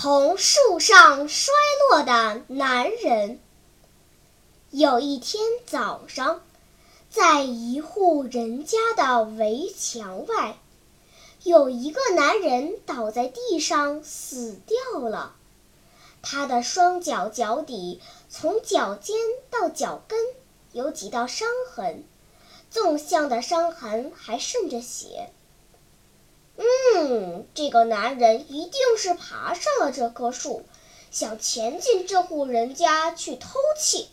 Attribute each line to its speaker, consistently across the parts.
Speaker 1: 从树上摔落的男人。有一天早上。在一户人家的围墙外，有一个男人倒在地上死掉了。他的双脚脚底从脚尖到脚跟有几道伤痕，纵向的伤痕还渗着血。嗯，这个男人一定是爬上了这棵树，想潜进这户人家去偷窃。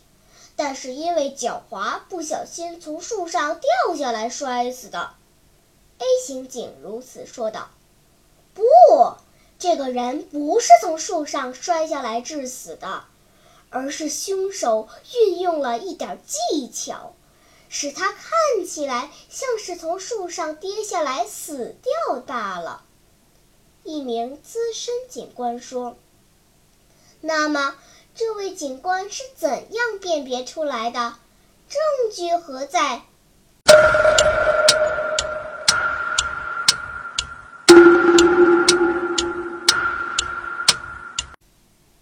Speaker 1: 但是因为脚滑，不小心从树上掉下来摔死的。A 刑警如此说道：“不，这个人不是从树上摔下来致死的，而是凶手运用了一点技巧，使他看起来像是从树上跌下来死掉罢了。”一名资深警官说：“那么。”这位警官是怎样辨别出来的？证据何在？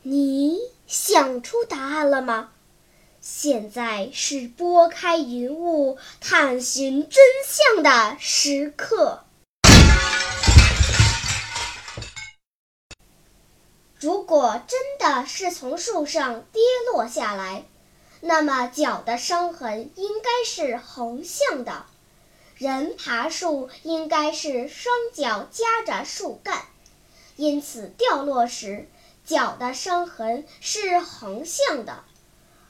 Speaker 1: 你想出答案了吗？现在是拨开云雾探寻真相的时刻。如果真的是从树上跌落下来，那么脚的伤痕应该是横向的。人爬树应该是双脚夹着树干，因此掉落时脚的伤痕是横向的。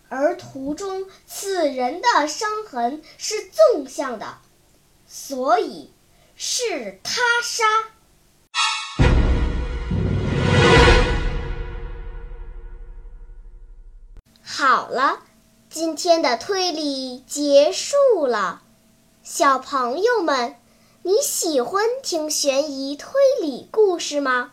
Speaker 1: 而图中此人的伤痕是纵向的，所以是他杀。好了，今天的推理结束了。小朋友们，你喜欢听悬疑推理故事吗？